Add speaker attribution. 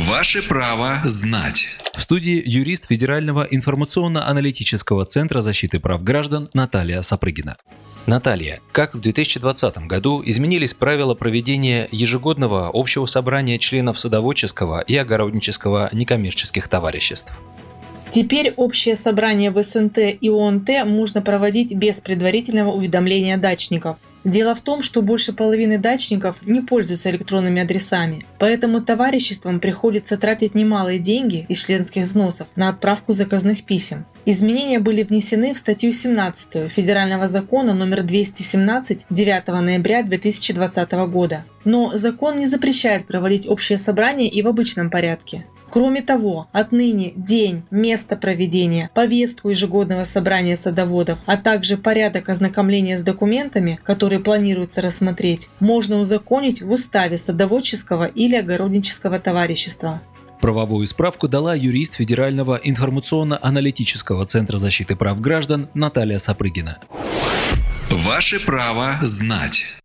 Speaker 1: Ваше право знать.
Speaker 2: В студии юрист Федерального информационно-аналитического центра защиты прав граждан Наталья Сапрыгина. Наталья, как в 2020 году изменились правила проведения ежегодного общего собрания членов садоводческого и огороднического некоммерческих товариществ?
Speaker 3: Теперь общее собрание в СНТ и ОНТ можно проводить без предварительного уведомления дачников. Дело в том, что больше половины дачников не пользуются электронными адресами, поэтому товариществам приходится тратить немалые деньги из членских взносов на отправку заказных писем. Изменения были внесены в статью 17 Федерального закона номер 217 9 ноября 2020 года. Но закон не запрещает проводить общее собрание и в обычном порядке. Кроме того, отныне день, место проведения, повестку ежегодного собрания садоводов, а также порядок ознакомления с документами, которые планируется рассмотреть, можно узаконить в уставе садоводческого или огороднического товарищества.
Speaker 2: Правовую справку дала юрист Федерального информационно-аналитического центра защиты прав граждан Наталья Сапрыгина.
Speaker 1: Ваше право знать.